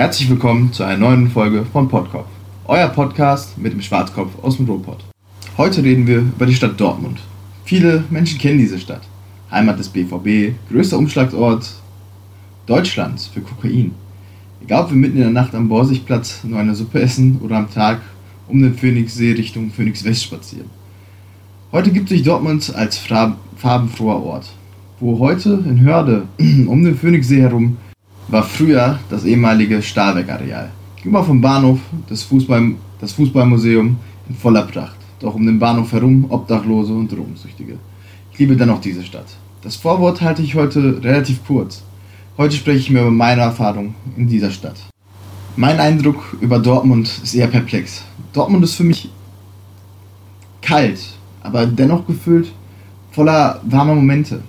Herzlich willkommen zu einer neuen Folge von Podkopf, euer Podcast mit dem Schwarzkopf aus dem Ruhrpott. Heute reden wir über die Stadt Dortmund. Viele Menschen kennen diese Stadt. Heimat des BVB, größter Umschlagort Deutschlands für Kokain. Egal ob wir mitten in der Nacht am Borsigplatz nur eine Suppe essen oder am Tag um den Phoenixsee Richtung Phoenix West spazieren. Heute gibt sich Dortmund als farbenfroher Ort, wo heute in Hörde um den Phoenixsee herum war früher das ehemalige Stahlwerkareal. Gegenüber vom Bahnhof das, Fußball, das Fußballmuseum in voller Pracht. Doch um den Bahnhof herum Obdachlose und Drogensüchtige. Ich liebe dennoch diese Stadt. Das Vorwort halte ich heute relativ kurz. Heute spreche ich mir über meine Erfahrung in dieser Stadt. Mein Eindruck über Dortmund ist eher perplex. Dortmund ist für mich kalt, aber dennoch gefüllt voller warmer Momente.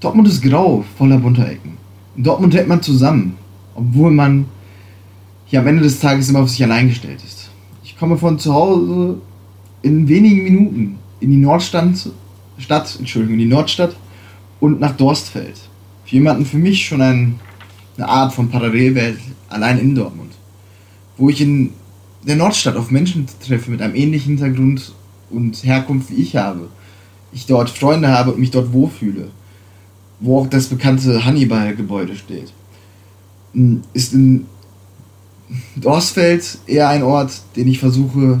Dortmund ist grau, voller bunter Ecken. In Dortmund hält man zusammen, obwohl man hier am Ende des Tages immer auf sich allein gestellt ist. Ich komme von zu Hause in wenigen Minuten in die Nordstadt, Stadt, Entschuldigung, in die Nordstadt und nach Dorstfeld. Für jemanden für mich schon ein, eine Art von Parallelwelt allein in Dortmund. Wo ich in der Nordstadt auf Menschen treffe mit einem ähnlichen Hintergrund und Herkunft wie ich habe. Ich dort Freunde habe und mich dort wohlfühle. Wo auch das bekannte Hannibal-Gebäude steht. Hm, ist in Dorstfeld eher ein Ort, den ich versuche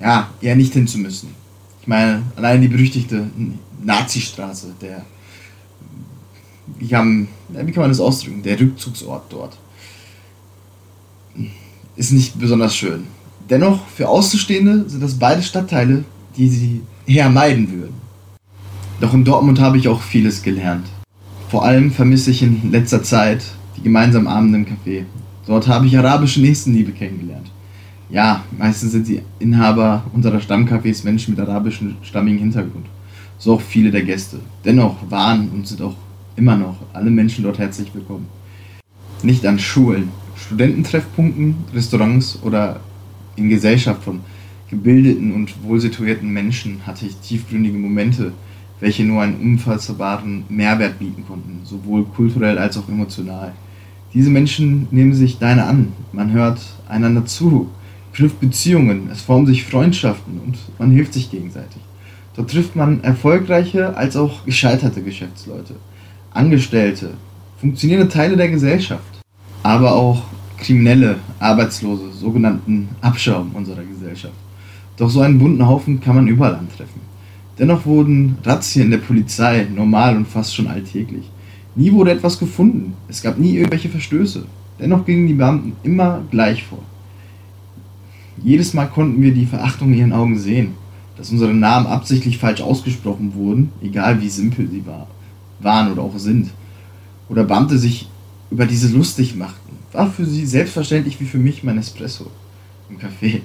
ja, eher nicht hinzumüssen. Ich meine, allein die berüchtigte Nazi-Straße, der, wie kann, wie kann man das ausdrücken, der Rückzugsort dort, ist nicht besonders schön. Dennoch, für Außenstehende sind das beide Stadtteile, die sie eher meiden würden. Doch in Dortmund habe ich auch vieles gelernt. Vor allem vermisse ich in letzter Zeit die gemeinsamen Abende im Café. Dort habe ich arabische Nächstenliebe kennengelernt ja, meistens sind die Inhaber unserer Stammcafés Menschen mit arabischem stammigen Hintergrund. So auch viele der Gäste. Dennoch waren und sind auch immer noch alle Menschen dort herzlich willkommen. Nicht an Schulen, Studententreffpunkten, Restaurants oder in Gesellschaft von gebildeten und wohlsituierten Menschen hatte ich tiefgründige Momente, welche nur einen unfassbaren Mehrwert bieten konnten, sowohl kulturell als auch emotional. Diese Menschen nehmen sich deine an, man hört einander zu, knüpft Beziehungen, es formen sich Freundschaften und man hilft sich gegenseitig. Dort trifft man erfolgreiche als auch gescheiterte Geschäftsleute, Angestellte, funktionierende Teile der Gesellschaft, aber auch kriminelle, Arbeitslose, sogenannten Abschaum unserer Gesellschaft. Doch so einen bunten Haufen kann man überall antreffen. Dennoch wurden Razzien der Polizei normal und fast schon alltäglich. Nie wurde etwas gefunden, es gab nie irgendwelche Verstöße. Dennoch gingen die Beamten immer gleich vor. Jedes Mal konnten wir die Verachtung in ihren Augen sehen, dass unsere Namen absichtlich falsch ausgesprochen wurden, egal wie simpel sie war, waren oder auch sind. Oder Beamte sich über diese lustig machten. War für sie selbstverständlich wie für mich mein Espresso im Café.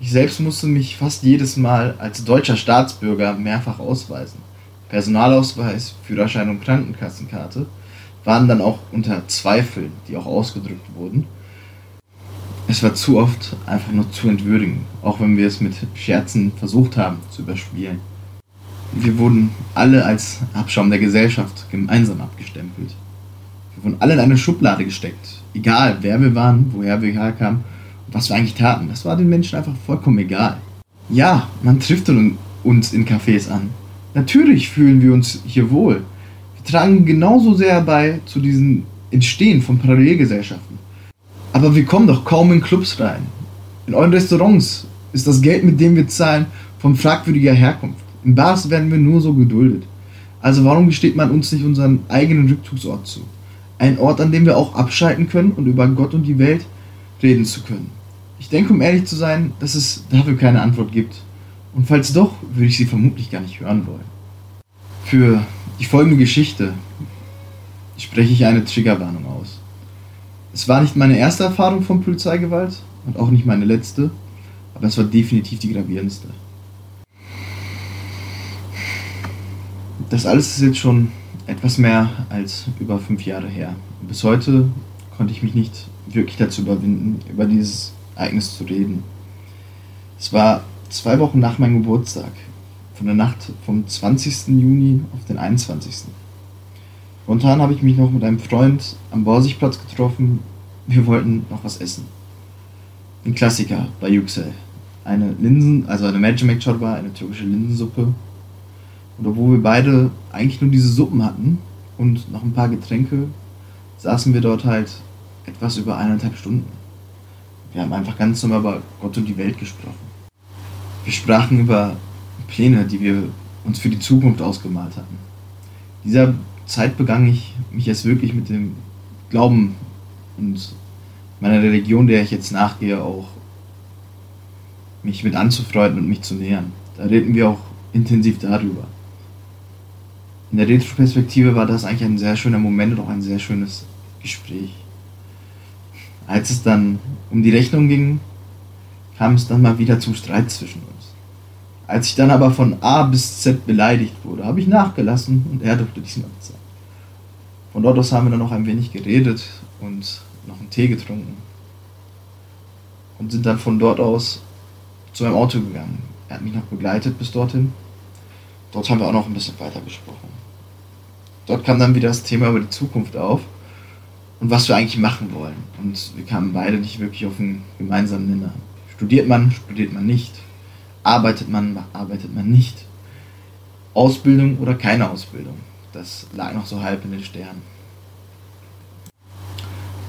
Ich selbst musste mich fast jedes Mal als deutscher Staatsbürger mehrfach ausweisen. Personalausweis, Führerschein und Krankenkassenkarte waren dann auch unter Zweifel, die auch ausgedrückt wurden es war zu oft einfach nur zu entwürdigend, auch wenn wir es mit Scherzen versucht haben zu überspielen. Wir wurden alle als Abschaum der Gesellschaft gemeinsam abgestempelt. Wir wurden alle in eine Schublade gesteckt, egal wer wir waren, woher wir herkamen was wir eigentlich taten. Das war den Menschen einfach vollkommen egal. Ja, man trifft uns in Cafés an. Natürlich fühlen wir uns hier wohl. Wir tragen genauso sehr bei zu diesem Entstehen von Parallelgesellschaften. Aber wir kommen doch kaum in Clubs rein. In euren Restaurants ist das Geld, mit dem wir zahlen, von fragwürdiger Herkunft. In Bars werden wir nur so geduldet. Also warum gesteht man uns nicht unseren eigenen Rückzugsort zu? Ein Ort, an dem wir auch abschalten können und über Gott und die Welt reden zu können. Ich denke, um ehrlich zu sein, dass es dafür keine Antwort gibt. Und falls doch, würde ich sie vermutlich gar nicht hören wollen. Für die folgende Geschichte spreche ich eine Triggerwarnung aus. Es war nicht meine erste Erfahrung von Polizeigewalt und auch nicht meine letzte, aber es war definitiv die gravierendste. Das alles ist jetzt schon etwas mehr als über fünf Jahre her. Bis heute konnte ich mich nicht wirklich dazu überwinden, über dieses Ereignis zu reden. Es war zwei Wochen nach meinem Geburtstag, von der Nacht vom 20. Juni auf den 21. Spontan habe ich mich noch mit einem Freund am Borsigplatz getroffen wir wollten noch was essen. Ein Klassiker bei Yüksel. Eine Linsen, also eine Magic Chorba, eine türkische Linsensuppe. Und obwohl wir beide eigentlich nur diese Suppen hatten und noch ein paar Getränke, saßen wir dort halt etwas über eineinhalb Stunden. Wir haben einfach ganz normal über Gott und die Welt gesprochen. Wir sprachen über Pläne, die wir uns für die Zukunft ausgemalt hatten. Dieser Zeit begann ich mich erst wirklich mit dem Glauben und meiner Religion, der ich jetzt nachgehe, auch mich mit anzufreunden und mich zu nähern. Da reden wir auch intensiv darüber. In der Retroperspektive war das eigentlich ein sehr schöner Moment und auch ein sehr schönes Gespräch. Als es dann um die Rechnung ging, kam es dann mal wieder zum Streit zwischen uns. Als ich dann aber von A bis Z beleidigt wurde, habe ich nachgelassen und er durfte diesmal bezahlen. Von dort aus haben wir dann noch ein wenig geredet und noch einen Tee getrunken. Und sind dann von dort aus zu meinem Auto gegangen. Er hat mich noch begleitet bis dorthin. Dort haben wir auch noch ein bisschen weiter gesprochen. Dort kam dann wieder das Thema über die Zukunft auf und was wir eigentlich machen wollen. Und wir kamen beide nicht wirklich auf einen gemeinsamen Nenner. Studiert man, studiert man nicht. Arbeitet man, arbeitet man nicht. Ausbildung oder keine Ausbildung. Das lag noch so halb in den Sternen.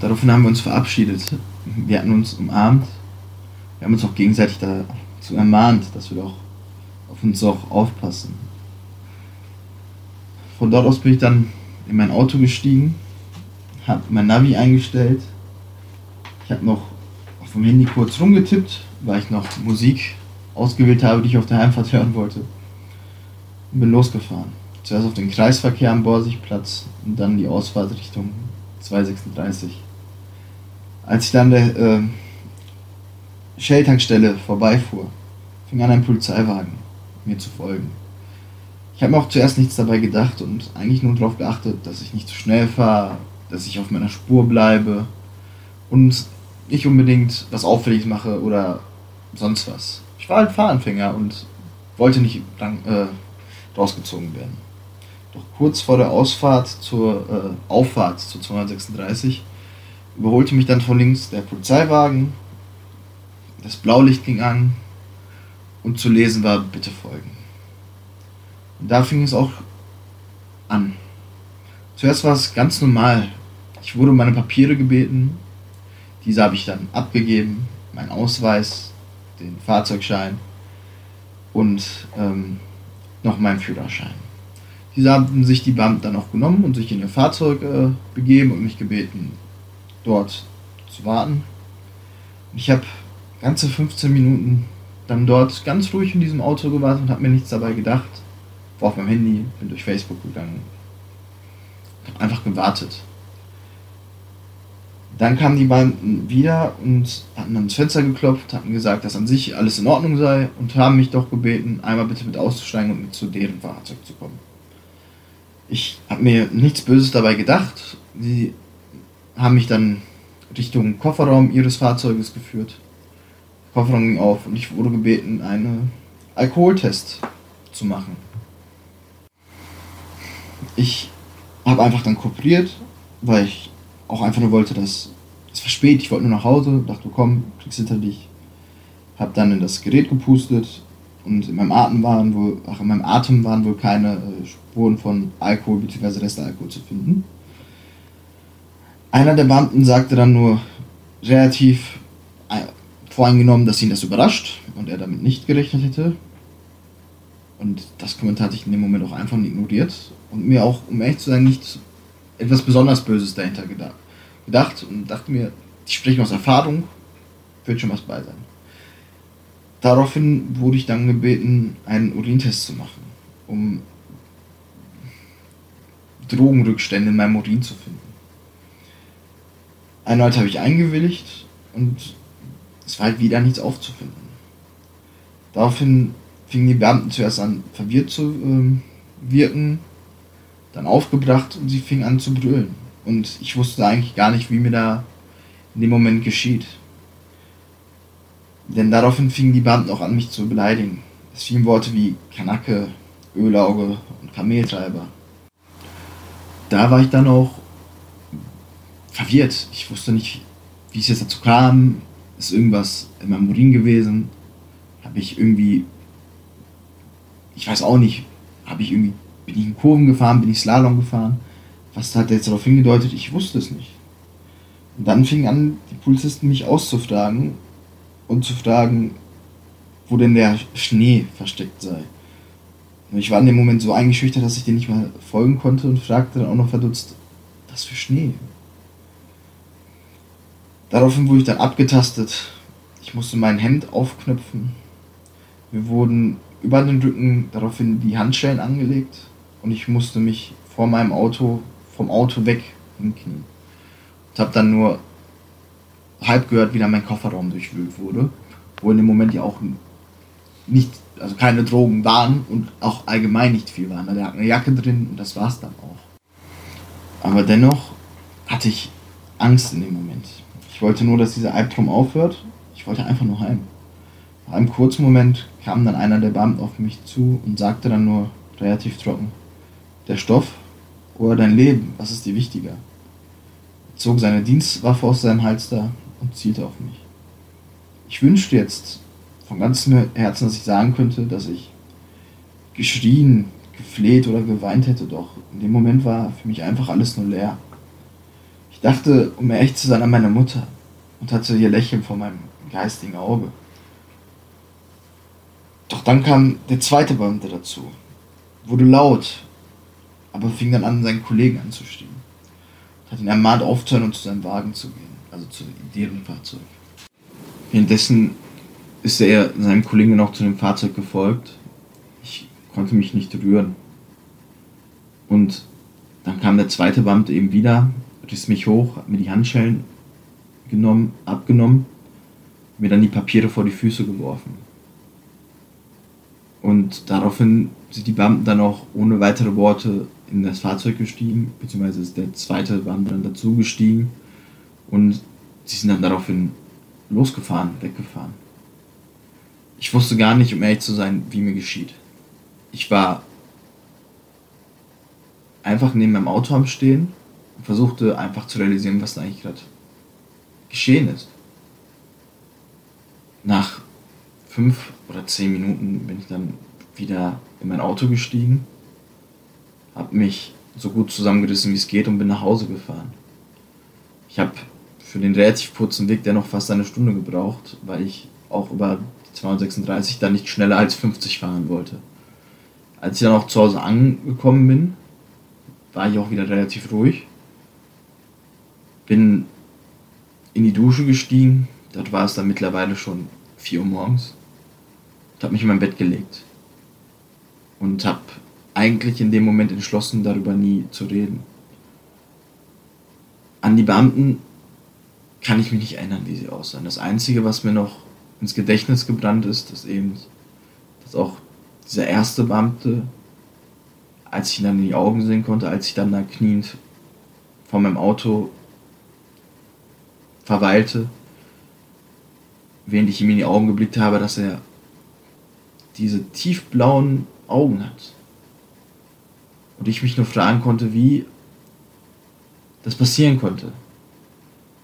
Daraufhin haben wir uns verabschiedet. Wir hatten uns umarmt. Wir haben uns auch gegenseitig dazu ermahnt, dass wir doch auf uns auch aufpassen. Von dort aus bin ich dann in mein Auto gestiegen, habe mein Navi eingestellt. Ich habe noch auf dem Handy kurz rumgetippt, weil ich noch Musik ausgewählt habe, die ich auf der Heimfahrt hören wollte. Und bin losgefahren. Zuerst auf den Kreisverkehr am Borsigplatz und dann die Ausfahrt Richtung 236. Als ich dann der äh, Shell-Tankstelle vorbeifuhr, fing an ein Polizeiwagen mir zu folgen. Ich habe mir auch zuerst nichts dabei gedacht und eigentlich nur darauf geachtet, dass ich nicht zu schnell fahre, dass ich auf meiner Spur bleibe und nicht unbedingt was auffällig mache oder sonst was. Ich war halt Fahranfänger und wollte nicht lang, äh, rausgezogen werden. Doch kurz vor der Ausfahrt zur äh, Auffahrt zur 236 überholte mich dann von links der Polizeiwagen, das Blaulicht ging an und zu lesen war, bitte folgen. Und da fing es auch an. Zuerst war es ganz normal. Ich wurde um meine Papiere gebeten. Diese habe ich dann abgegeben. Mein Ausweis, den Fahrzeugschein und ähm, noch meinen Führerschein. Diese haben sich die Beamten dann auch genommen und sich in ihr Fahrzeug äh, begeben und mich gebeten, dort zu warten. Ich habe ganze 15 Minuten dann dort ganz ruhig in diesem Auto gewartet und habe mir nichts dabei gedacht war auf meinem Handy, bin durch Facebook gegangen. Hab einfach gewartet. Dann kamen die beiden wieder und hatten ans Fenster geklopft, hatten gesagt, dass an sich alles in Ordnung sei und haben mich doch gebeten, einmal bitte mit auszusteigen und mit zu deren Fahrzeug zu kommen. Ich habe mir nichts Böses dabei gedacht. Sie haben mich dann Richtung Kofferraum ihres Fahrzeuges geführt. Der Kofferraum ging auf und ich wurde gebeten, einen Alkoholtest zu machen ich habe einfach dann kooperiert, weil ich auch einfach nur wollte, dass es war spät, ich wollte nur nach Hause, dachte, komm, kriegst hinter dich. Habe dann in das Gerät gepustet und in meinem Atem waren wohl, ach, in meinem Atem waren wohl keine äh, Spuren von Alkohol bzw. Restalkohol zu finden. Einer der Beamten sagte dann nur relativ äh, voreingenommen, dass ihn das überrascht und er damit nicht gerechnet hätte. Und das Kommentar hatte ich in dem Moment auch einfach ignoriert und mir auch, um ehrlich zu sein, nicht etwas besonders Böses dahinter gedacht, und dachte mir, ich spreche aus Erfahrung, wird schon was bei sein. Daraufhin wurde ich dann gebeten, einen Urintest zu machen, um Drogenrückstände in meinem Urin zu finden. Erneut habe ich eingewilligt und es war halt wieder nichts aufzufinden. Daraufhin fingen die Beamten zuerst an, verwirrt zu ähm, wirken, dann aufgebracht und sie fing an zu brüllen. Und ich wusste eigentlich gar nicht, wie mir da in dem Moment geschieht. Denn daraufhin fingen die Beamten auch an, mich zu beleidigen. Es fielen Worte wie Kanacke, Ölauge und Kameltreiber. Da war ich dann auch verwirrt. Ich wusste nicht, wie es jetzt dazu kam, ist irgendwas in meinem Urin gewesen, habe ich irgendwie, ich weiß auch nicht, habe ich irgendwie, bin ich in Kurven gefahren, bin ich Slalom gefahren, was hat jetzt darauf hingedeutet, ich wusste es nicht. Und dann fingen an, die Polizisten mich auszufragen und zu fragen, wo denn der Schnee versteckt sei. Und ich war in dem Moment so eingeschüchtert, dass ich dir nicht mal folgen konnte und fragte dann auch noch verdutzt, was für Schnee? Daraufhin wurde ich dann abgetastet. Ich musste mein Hemd aufknöpfen. Mir wurden über den Rücken daraufhin die Handschellen angelegt und ich musste mich vor meinem Auto, vom Auto weg hinknien. Und habe dann nur halb gehört, wie dann mein Kofferraum durchwühlt wurde, wo in dem Moment ja auch nicht, also keine Drogen waren und auch allgemein nicht viel waren. Da lag eine Jacke drin und das war's dann auch. Aber dennoch hatte ich Angst in dem Moment. Ich wollte nur, dass dieser Albtraum aufhört. Ich wollte einfach nur heim. Nach einem kurzen Moment kam dann einer der Beamten auf mich zu und sagte dann nur relativ trocken: Der Stoff oder dein Leben, was ist dir wichtiger? Er zog seine Dienstwaffe aus seinem Halster und zielte auf mich. Ich wünschte jetzt von ganzem Herzen, dass ich sagen könnte, dass ich geschrien, gefleht oder geweint hätte, doch in dem Moment war für mich einfach alles nur leer. Ich dachte, um echt zu sein, an meine Mutter und hatte ihr Lächeln vor meinem geistigen Auge. Doch dann kam der zweite Beamte dazu, wurde laut, aber fing dann an, seinen Kollegen anzustehen. Hat ihn ermahnt, aufzuhören und zu seinem Wagen zu gehen, also zu deren Fahrzeug. Währenddessen ist er seinem Kollegen noch zu dem Fahrzeug gefolgt. Ich konnte mich nicht rühren. Und dann kam der zweite Beamte eben wieder, riss mich hoch, hat mir die Handschellen genommen, abgenommen, mir dann die Papiere vor die Füße geworfen. Und daraufhin sind die Beamten dann auch ohne weitere Worte in das Fahrzeug gestiegen, beziehungsweise ist der zweite Beamte dann dazu gestiegen und sie sind dann daraufhin losgefahren, weggefahren. Ich wusste gar nicht, um ehrlich zu sein, wie mir geschieht. Ich war einfach neben meinem Auto am Stehen und versuchte einfach zu realisieren, was da eigentlich gerade geschehen ist. Nach fünf oder zehn Minuten bin ich dann wieder in mein Auto gestiegen, habe mich so gut zusammengerissen, wie es geht und bin nach Hause gefahren. Ich habe für den relativ kurzen Weg der noch fast eine Stunde gebraucht, weil ich auch über die 236 dann nicht schneller als 50 fahren wollte. Als ich dann auch zu Hause angekommen bin, war ich auch wieder relativ ruhig. Bin in die Dusche gestiegen. Dort war es dann mittlerweile schon 4 Uhr morgens. Und habe mich in mein Bett gelegt. Und habe eigentlich in dem Moment entschlossen, darüber nie zu reden. An die Beamten kann ich mich nicht erinnern, wie sie aussahen. Das Einzige, was mir noch ins Gedächtnis gebrannt ist, ist eben, dass auch dieser erste Beamte, als ich ihn dann in die Augen sehen konnte, als ich dann da kniend vor meinem Auto verweilte, während ich ihm in die Augen geblickt habe, dass er diese tiefblauen Augen hat. Und ich mich nur fragen konnte, wie das passieren konnte.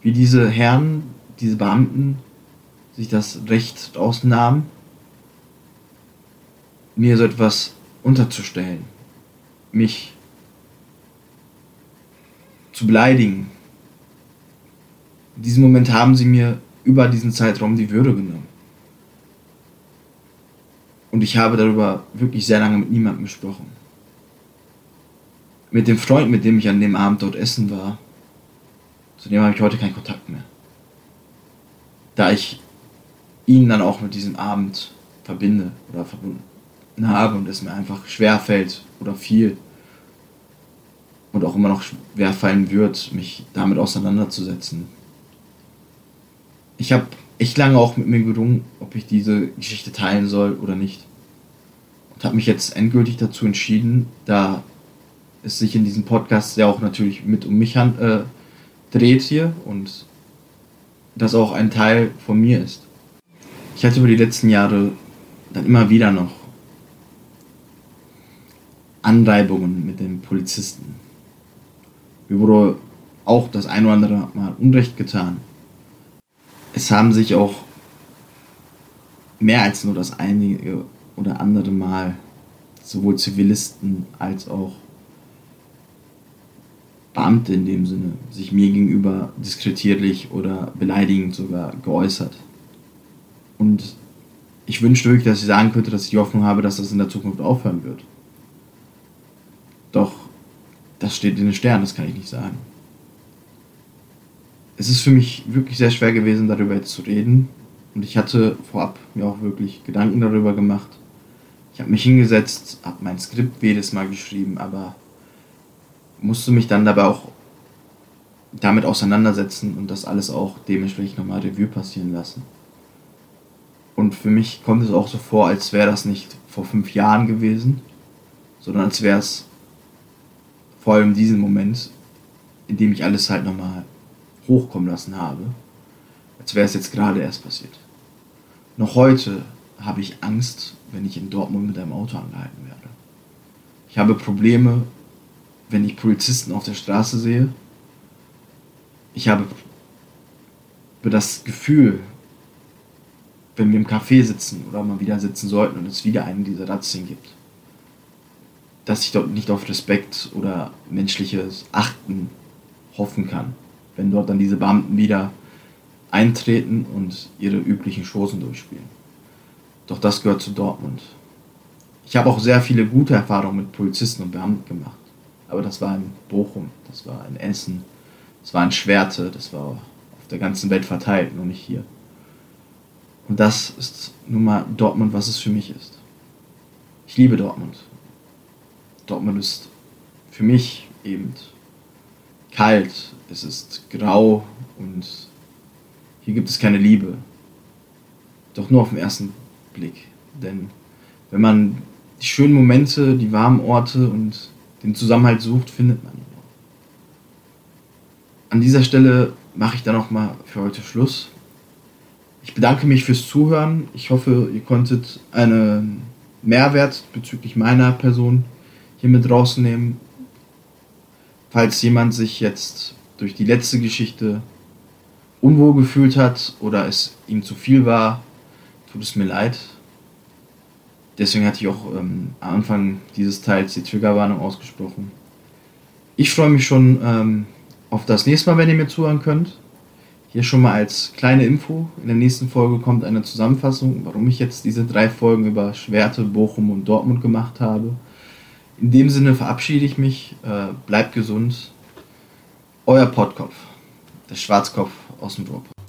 Wie diese Herren, diese Beamten sich das Recht ausnahmen, mir so etwas unterzustellen, mich zu beleidigen, in diesem Moment haben sie mir über diesen Zeitraum die Würde genommen. Und ich habe darüber wirklich sehr lange mit niemandem gesprochen. Mit dem Freund, mit dem ich an dem Abend dort essen war, zu dem habe ich heute keinen Kontakt mehr. Da ich ihn dann auch mit diesem Abend verbinde oder verbunden habe und es mir einfach schwer fällt oder viel und auch immer noch schwer fallen wird, mich damit auseinanderzusetzen ich habe echt lange auch mit mir gerungen, ob ich diese Geschichte teilen soll oder nicht. Und habe mich jetzt endgültig dazu entschieden, da es sich in diesem Podcast ja auch natürlich mit um mich hand, äh, dreht hier und das auch ein Teil von mir ist. Ich hatte über die letzten Jahre dann immer wieder noch Anreibungen mit den Polizisten. Mir wurde auch das ein oder andere Mal Unrecht getan. es haben sich auch mehr als nur das einige oder andere Mal sowohl Zivilisten als auch Beamte in dem Sinne sich mir gegenüber diskretierlich oder beleidigend sogar geäußert. Und ich wünschte wirklich, dass ich sagen könnte, dass ich die Hoffnung habe, dass das in der Zukunft aufhören wird. Doch das steht in den Sternen, das kann ich nicht sagen. Es ist für mich wirklich sehr schwer gewesen, darüber jetzt zu reden. Und ich hatte vorab mir auch wirklich Gedanken darüber gemacht. Ich habe mich hingesetzt, habe mein Skript jedes Mal geschrieben, aber musste mich dann dabei auch damit auseinandersetzen und das alles auch dementsprechend nochmal Revue passieren lassen. Und für mich kommt es auch so vor, als wäre das nicht vor fünf Jahren gewesen, sondern als wäre es vor allem diesen Moment, in dem ich alles halt nochmal hochkommen lassen habe, als wäre es jetzt gerade erst passiert. Noch heute habe ich Angst, wenn ich in Dortmund mit einem Auto angehalten werde. Ich habe Probleme, wenn ich Polizisten auf der Straße sehe. Ich habe das Gefühl, wenn wir im Café sitzen oder mal wieder sitzen sollten und es wieder einen dieser Razzien gibt, dass ich dort nicht auf Respekt oder menschliches Achten hoffen kann, wenn dort dann diese Beamten wieder eintreten und ihre üblichen Chosen durchspielen. Doch das gehört zu Dortmund. Ich habe auch sehr viele gute Erfahrungen mit Polizisten und Beamten gemacht. Aber das war in Bochum, das war in Essen, das war in Schwerte, das war auf der ganzen Welt verteilt, nur nicht hier. Und das ist nun mal Dortmund, was es für mich ist. Ich liebe Dortmund. Dortmund ist für mich eben kalt, es ist grau und hier gibt es keine Liebe. Doch nur auf den ersten Blick. Denn wenn man die schönen Momente, die warmen Orte und den Zusammenhalt sucht, findet man ihn. An dieser Stelle mache ich dann auch mal für heute Schluss. Ich bedanke mich fürs Zuhören. Ich hoffe, ihr konntet einen Mehrwert bezüglich meiner Person hier mit rausnehmen. Falls jemand sich jetzt durch die letzte Geschichte unwohl gefühlt hat oder es ihm zu viel war, tut es mir leid. Deswegen hatte ich auch ähm, am Anfang dieses Teils die Triggerwarnung ausgesprochen. Ich freue mich schon ähm, auf das nächste Mal, wenn ihr mir zuhören könnt. Hier schon mal als kleine Info. In der nächsten Folge kommt eine Zusammenfassung, warum ich jetzt diese drei Folgen über Schwerte, Bochum und Dortmund gemacht habe. In dem Sinne verabschiede ich mich. Äh, bleibt gesund. Euer Pottkopf, der Schwarzkopf aus dem Ruhrpott.